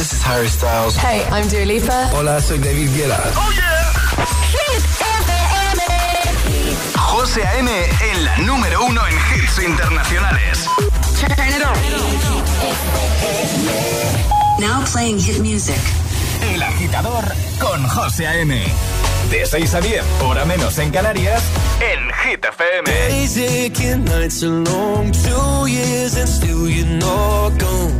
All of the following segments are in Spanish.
This is Harry Styles. Hey, I'm Dua Lipa. Hola, soy David Guetta. Oh yeah. Hit FM. José A.M. en la número uno en hits internacionales. Turn it on. Now playing hit music. El agitador con José A.M. De 6 a 10, hora menos en Canarias, en Hit FM. Days aching, nights are long, two years and still you're not gone.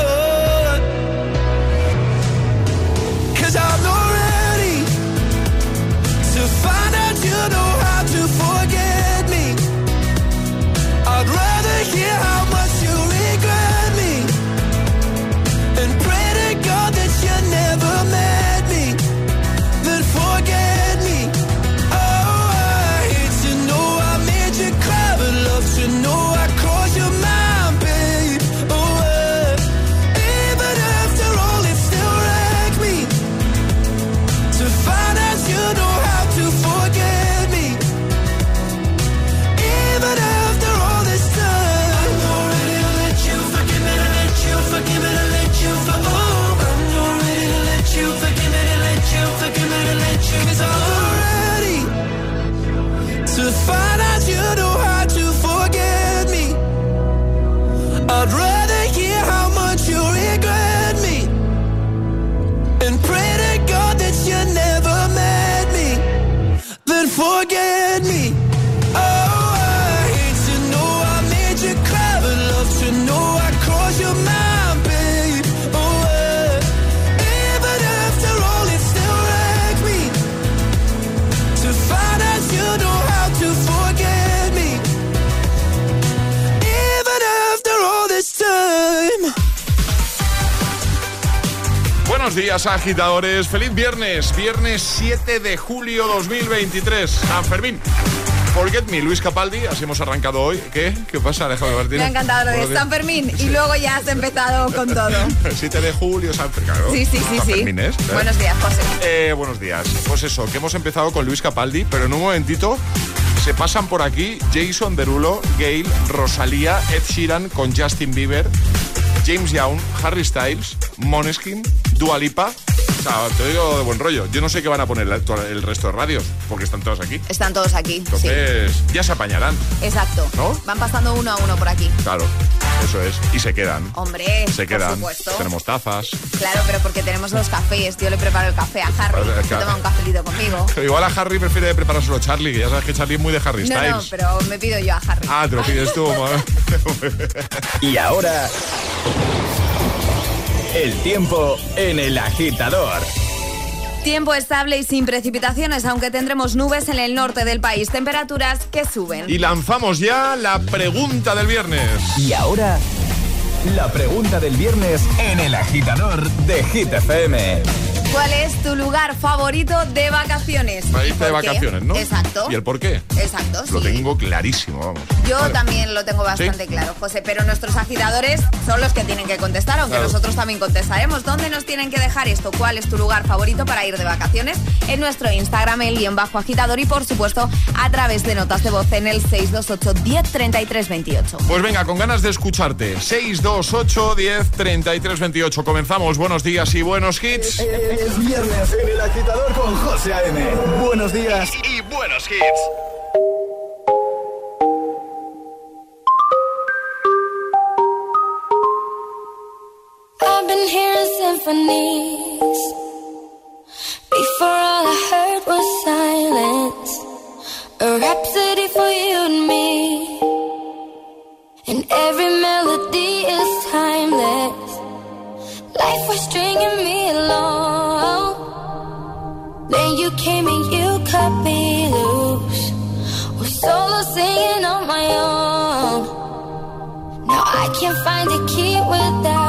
Buenos días, agitadores. Feliz viernes, viernes 7 de julio 2023. San Fermín. Forget Me, Luis Capaldi, así hemos arrancado hoy. ¿Qué? ¿Qué pasa, Alejandro Martínez? Me ha encantado lo de San. Fermín y luego ya has empezado con todo. 7 de julio, San Fermín. claro. Sí, sí, sí, San sí. Fermín es, ¿eh? Buenos días, José. Eh, buenos días. Pues eso, que hemos empezado con Luis Capaldi, pero en un momentito se pasan por aquí Jason Derulo, Gail, Rosalía, Ed Sheeran con Justin Bieber, James Young, Harry Styles, Moneskin, Dua Lipa. O sea, te digo de buen rollo. Yo no sé qué van a poner el, resto de radios, porque están todos aquí. Están todos aquí. Sí, Entonces, ya se apañarán, exacto. ¿No? Van pasando uno a uno por aquí. claro. Eso es. Y se quedan. Hombre, Se por quedan. supuesto. Tenemos tazas. Claro, pero porque tenemos los cafés. Yo le preparo el café a Harry. Vale, Se claro. toma un cafelito conmigo. Pero igual a Harry prefiere preparárselo Charlie, que ya sabes que Charlie es muy de Harry No, Styles. no, pero me pido yo a Harry. Ah, te lo pides tú. madre. Y ahora. El tiempo en el agitador. Tiempo estable y sin precipitaciones, aunque tendremos nubes en el norte del país. Temperaturas que suben. y lanzamos ya la pregunta del viernes. Y ahora. La pregunta del viernes en el agitador de Hit FM. ¿Cuál es tu lugar favorito de vacaciones? Lista de vacaciones, ¿no? Exacto. ¿Y el por qué? Exacto, Lo sí. tengo clarísimo, vamos. Yo Vale. también lo tengo bastante ¿Sí? claro, José, pero nuestros agitadores son los que tienen que contestar, aunque Claro. nosotros también contestaremos. ¿Dónde nos tienen que dejar esto? ¿Cuál es tu lugar favorito para ir de vacaciones? En nuestro Instagram, el guion bajo agitador y por supuesto a través de notas de voz en el 628 10 33 28. Pues venga, con ganas de escucharte. 628 10 33 28. Comenzamos. Buenos días y buenos hits. Es viernes en el agitador con José A.M. Buenos días. Y buenos hits. I've been hearing symphonies. Before all I heard was silence. A rhapsody for you and me. And every melody is timeless. Life was stringing me along. Came and you cut me loose. Was solo singing on my own. Now I can't find a key without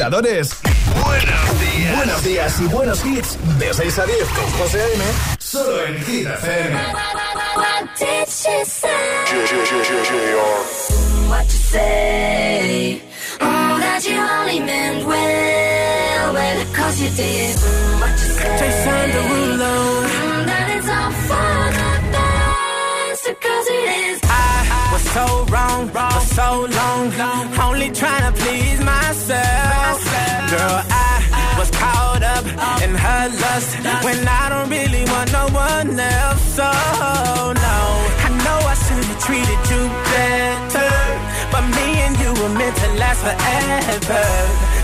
agitadores. Buenos días. Buenos días y buenos hits. De 6 a 10 con José A.M. Solo en Hit FM. What did she say? What you say? Oh, that you only meant well, well, cause you did. Mm, What you say? Jason Derulo. Mm, That it's all for the best, because it is. I was so wrong for so long, only trying to please myself. Girl, I was caught up in her lust when I don't really want no one else. So no, I know I should have treated you better, but me and you were meant to last forever.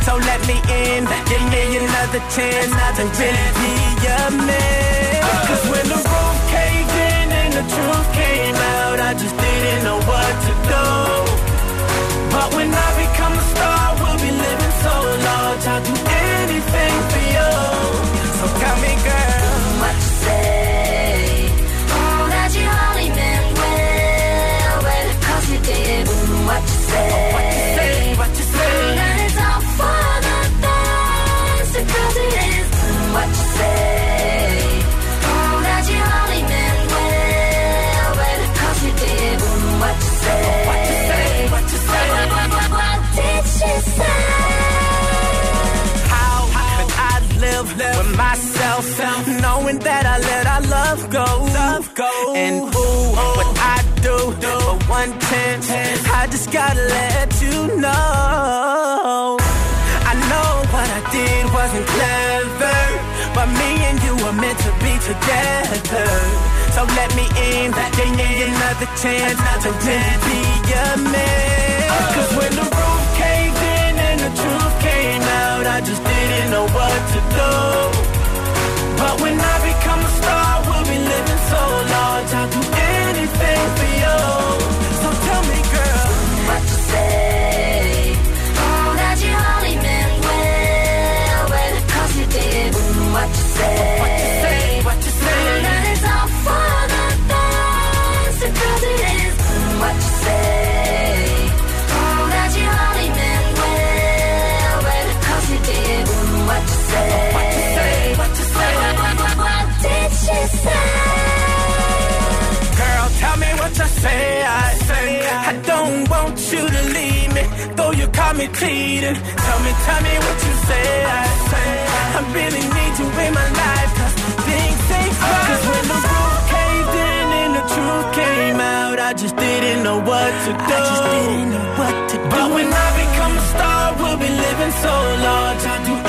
So let me in, give me another chance to really be your man. Cause when the roof and the truth came out, I just didn't know what to do. But when I become a star, we'll be living so large. I'll do anything for you. So tell me, girl, What you say? Oh, that you only meant well, well, cause you did. What you say? Love go. Love go. And ooh, what I do for one chance, I just gotta let you know. I know what I did wasn't clever, but me and you were meant to be together. So let me in, give me another chance to really be your man. Cause when the roof caved in and the truth came out, I just didn't know what to do. But when I become a star, so large. I'll do anything for you. Me what say. I say I don't want you to leave me, though you caught me cheating. Tell me, tell me what you say. I say I really need you in my life, cause things ain't right. Cause when the roof caved in and the truth came out, I just didn't know what to do. I just didn't know what to do. But when I become a star, we'll be living so large. I'll do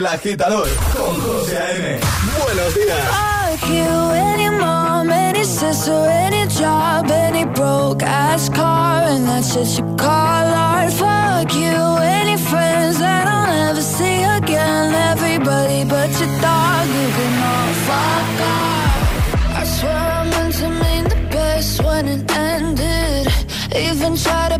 El agitador con José A.M. Buenos días. Fuck you, any mom, any sister, any job, any broke ass car, and that's what you call art. Fuck you, any friends that I'll never see again. Everybody but your dog, you can all fuck off. I swear I meant to mean the best when it ended. Even tried to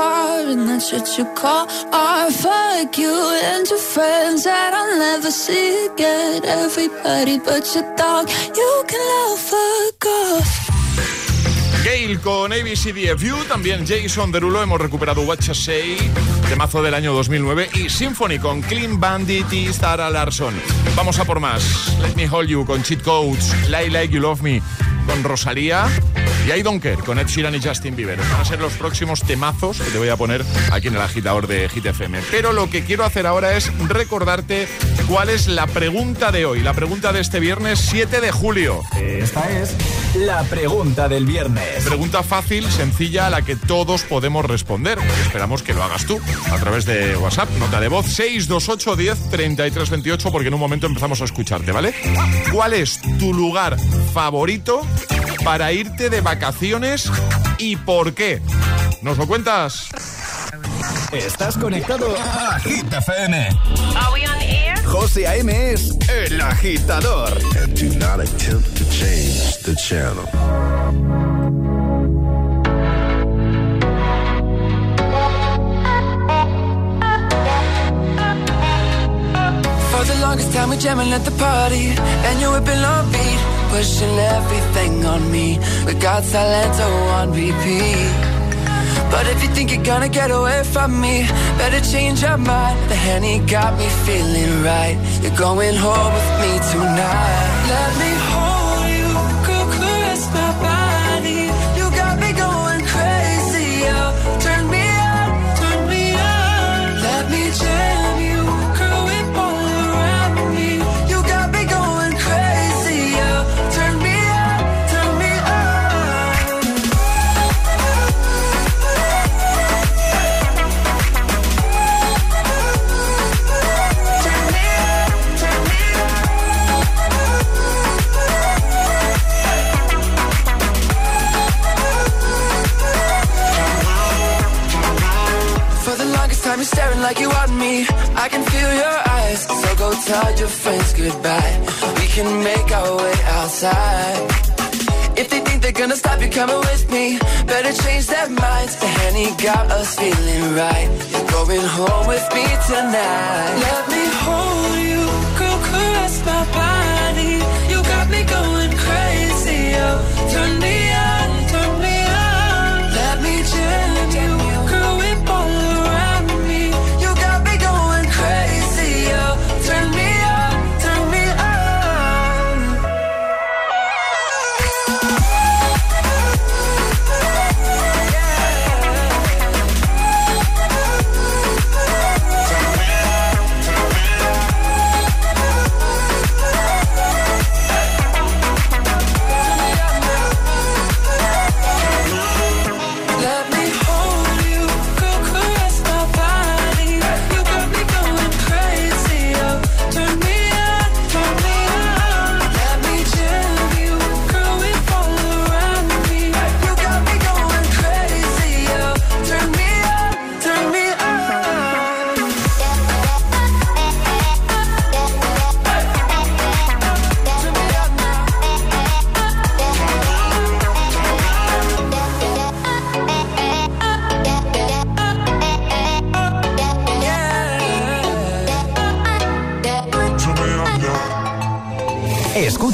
and that's what you call you friends that I'll never see again. Everybody but you can. Gail con ABCDFU, también Jason Derulo, hemos recuperado What You Say, de mazo del año 2009, y Symphony con Clean Bandit y Stara Larson. Vamos a por más. Let Me Hold You con Cheat Codes, Lie Like You Love Me con Rosalía y I Don't Care con Ed Sheeran y Justin Bieber. Van a ser los próximos temazos que te voy a poner aquí en el agitador de Hit FM. Pero lo que quiero hacer ahora es recordarte cuál es la pregunta de hoy, la pregunta de este viernes 7 de julio. Esta es la pregunta del viernes. Pregunta fácil, sencilla, a la que todos podemos responder. Esperamos que lo hagas tú a través de WhatsApp, nota de voz 628 10 33 28, porque en un momento empezamos a escucharte, ¿vale? ¿Cuál es tu lugar favorito para irte de vacaciones y por qué? ¿Nos lo cuentas? Estás conectado a Hit FM. Are we on air? José A.M. es el agitador. and do not attempt to change the channel. For the longest time, we jamming at the party, and you whipping on beat, pushing everything on me. We got Silento on repeat. But if you think you're gonna get away from me, better change your mind. The henny got me feeling right. You're going home with me tonight. Let me hold tell your friends goodbye. We can make our way outside. If they think they're gonna stop you coming with me, better change their minds. The honey got us feeling right. You're going home with me tonight. Let me hold you, girl, caress my body. You got me going crazy, oh. Turn me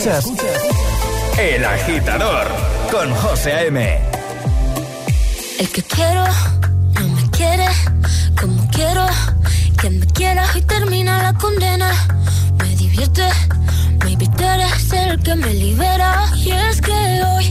El Agitador con José A.M. El que quiero no me quiere como quiero. Que me quiera y termina la condena. Me divierte, maybe tú eres el que me libera. Y es que hoy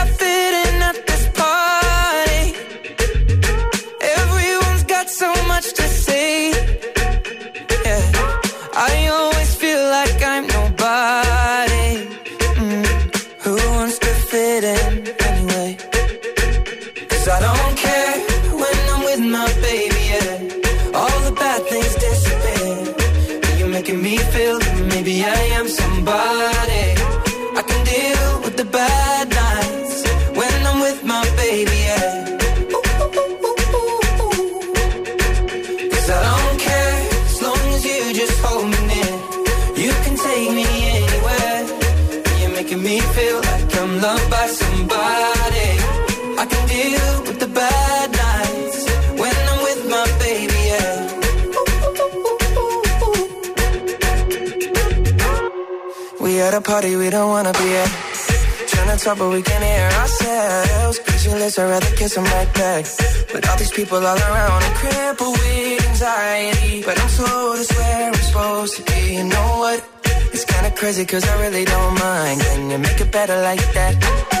party we don't wanna be at. Trying to talk but we can't hear ourselves. Pictureless, I'd rather kiss them right back. But all these people all around, I'm crippled with anxiety. But I'm told it's where I'm supposed to be. You know what? It's kinda crazy cause I really don't mind. Can you make it better like that?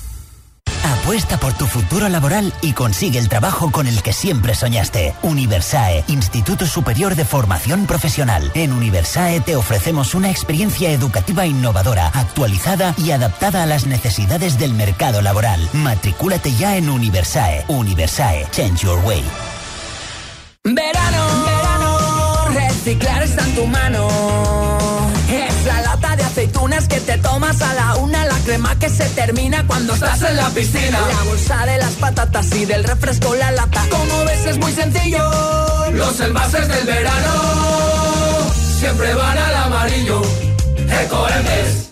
Apuesta por tu futuro laboral y consigue el trabajo con el que siempre soñaste. Universae, Instituto Superior de Formación Profesional. En Universae te ofrecemos una experiencia educativa innovadora, actualizada y adaptada a las necesidades del mercado laboral. Matricúlate ya en Universae. Universae, Change Your Way. Verano, verano, reciclar está en tu mano. Aceitunas que te tomas a la una, la crema que se termina cuando estás en la piscina. La bolsa de las patatas y del refresco la lata. Como ves es muy sencillo. Los envases del verano siempre van al amarillo. Ecoembes.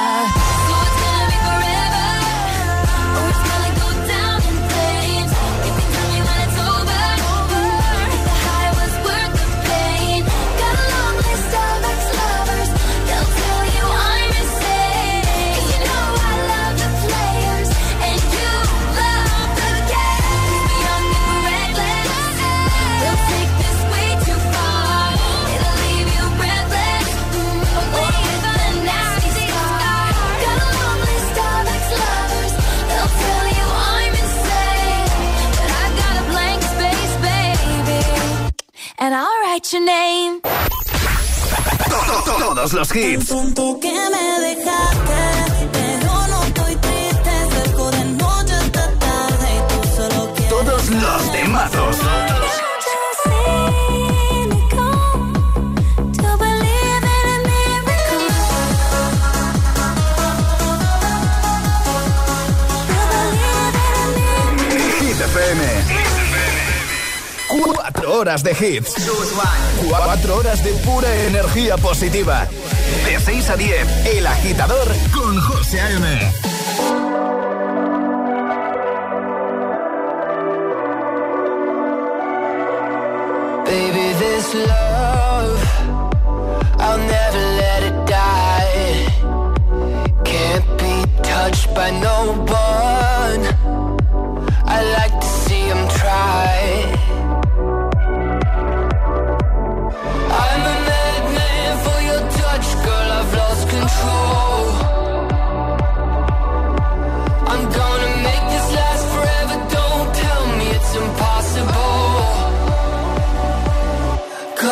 Name. Todos los hits. Pronto que me dejaste, pero no estoy triste. Cerco de noche hasta tarde y tú solo quieres. Todos los temazos. Hit FM. Cuatro horas de hits. Cuatro horas de pura energía positiva. De 6 a 10, El Agitador con José A.M. Baby, this love,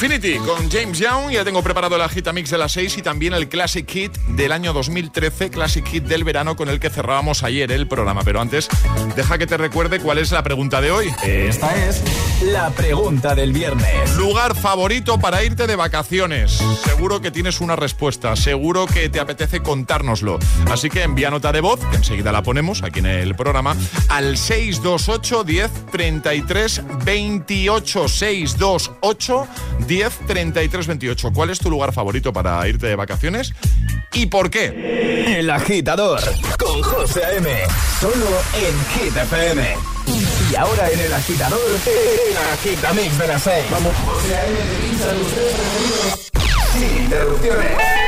Infinity con James Young. Ya tengo preparado la Gita Mix de las 6 y también el Classic Hit del año 2013, Classic Hit del verano con el que cerrábamos ayer el programa. Pero antes, deja que te recuerde cuál es la pregunta de hoy. Esta es la pregunta del viernes. Lugar favorito para irte de vacaciones. Seguro que tienes una respuesta, seguro que te apetece contárnoslo. Así que envía nota de voz, que enseguida la ponemos aquí en el programa, al 628 10 33 28 628 10 33 28. ¿Cuál es tu lugar favorito para irte de vacaciones y por qué? El agitador con José A.M. Solo en Hit FM. Y ahora en el agitador, el agitamix de las 6. Vamos, José A.M. preferidos. Sin interrupciones.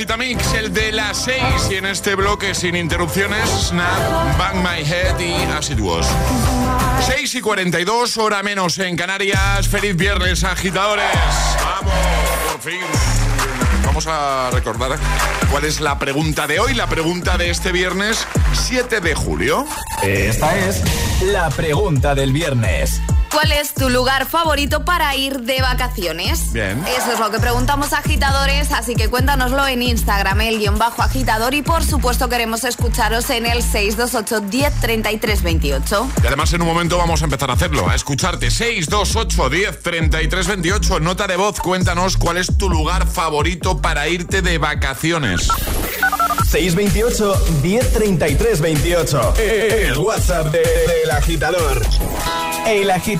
Agitamix, el de las 6 y en este bloque sin interrupciones, Snap, Bang My Head y As It Was. 6 y 42, hora menos en Canarias. Feliz viernes, agitadores. Vamos, por fin. Vamos a recordar cuál es la pregunta de hoy, la pregunta de este viernes 7 de julio. Esta es la pregunta del viernes. ¿Cuál es tu lugar favorito para ir de vacaciones? Bien. Eso es lo que preguntamos a agitadores, así que cuéntanoslo en Instagram, el guion bajo agitador, y por supuesto queremos escucharos en el 628 10 33 28. Y además en un momento vamos a empezar a hacerlo, a escucharte 628 10 33 28, nota de voz, cuéntanos cuál es tu lugar favorito para irte de vacaciones. 628 1033 28. El WhatsApp de- del agitador. El agitador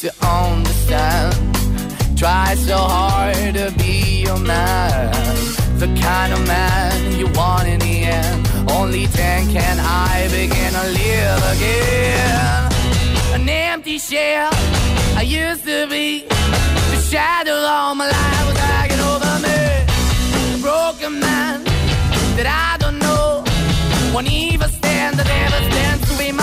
to understand. Try so hard to be your man. The kind of man you want in the end. Only then can I begin to live again. An empty shell I used to be. The shadow all my life was hanging over me. A broken man that I don't know. Won't even stand, that ever stands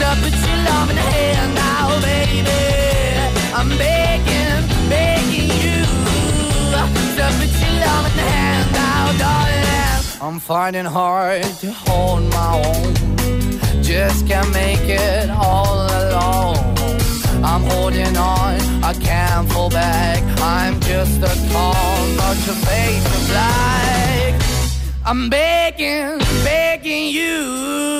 love in now, baby. I'm begging, begging you put your love in now, darling. I'm finding hard to hold my own. Just can't make it all alone. I'm holding on, I can't fall back. I'm just a call, not your face black. I'm begging, begging you.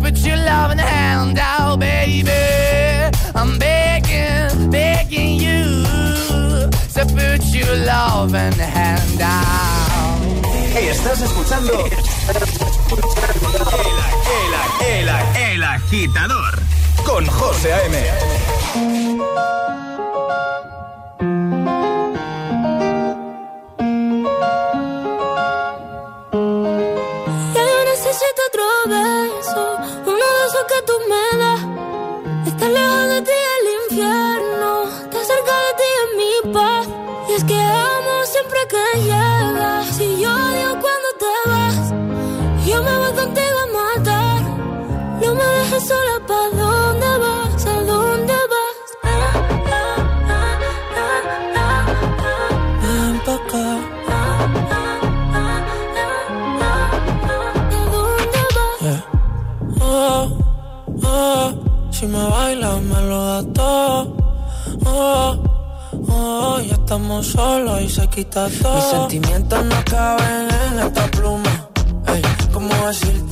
put your love in the hand out, baby. I'm begging, begging you. So put your love in the hand out. Estás escuchando el, el, el, el agitador con José A.M. Dejes sola, ¿pa' dónde vas? ¿A dónde vas? Ven pa' acá. ¿A dónde vas? Oh, oh, si me bailas me lo das todo. Oh, oh, ya estamos solos y se quita todo. Mis sentimientos no caben en esta pluma. Ey, ¿cómo decirte?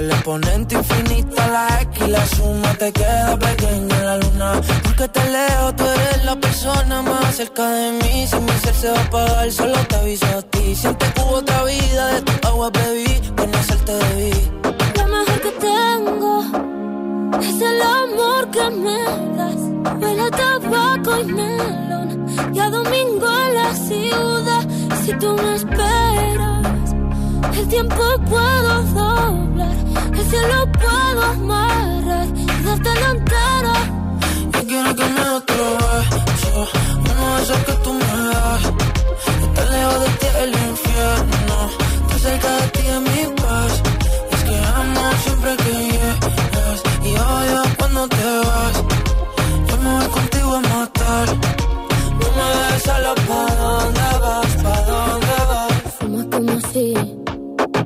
El exponente infinito, la X la suma te queda pequeña en la luna. Porque te leo, tú eres la persona más cerca de mí. Si mi ser se va a apagar, solo te aviso a ti. Siempre que otra vida, de tu agua bebí, conocerte debí. Lo mejor que tengo es el amor que me das. Huele a tabaco y melón. Y a domingo en la ciudad. Si tú me esperas, el tiempo puedo doblar. El cielo puedo amarrar y dártelo entero. Yo quiero que me otro beso Uno de esos que tú me das Estar lejos de ti el infierno Estar cerca de ti es mi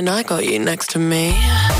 when I got you next to me?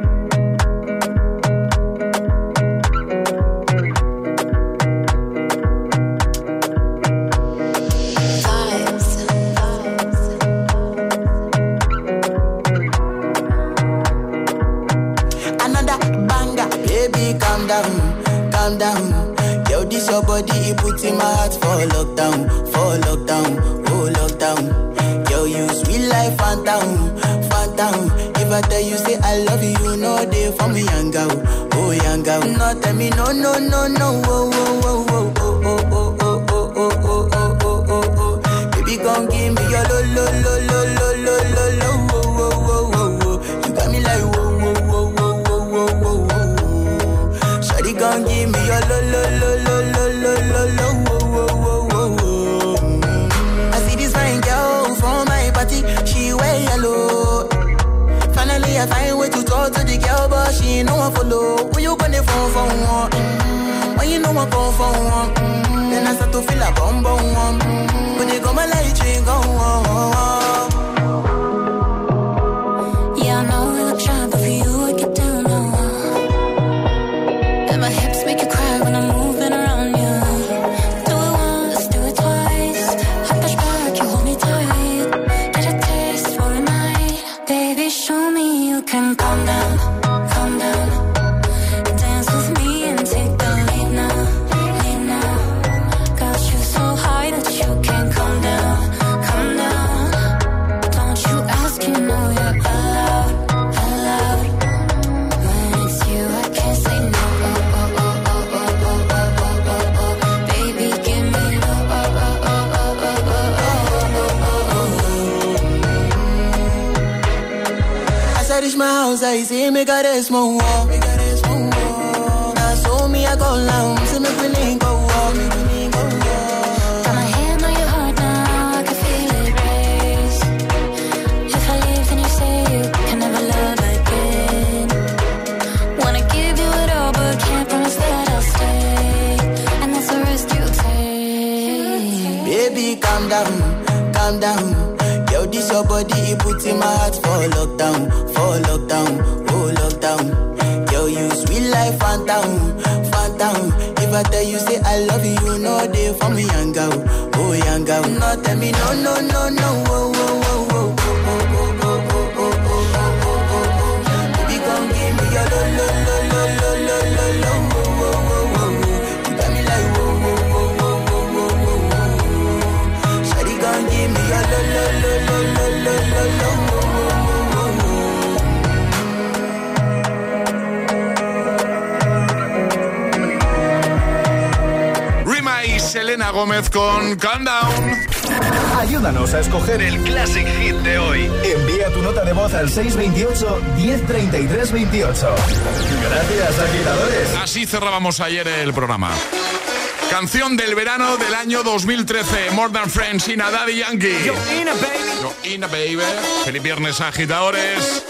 Tell me no, no, no, no, whoa, whoa, whoa. Ayúdanos a escoger el Classic Hit de hoy. Envía tu nota de voz al 628-103328. Gracias, agitadores. Así cerrábamos ayer el programa. Canción del verano del año 2013, More Than Friends, Ina Daddy Yankee. Yo, Ina, baby. Yo, Ina, baby. Feliz viernes, agitadores.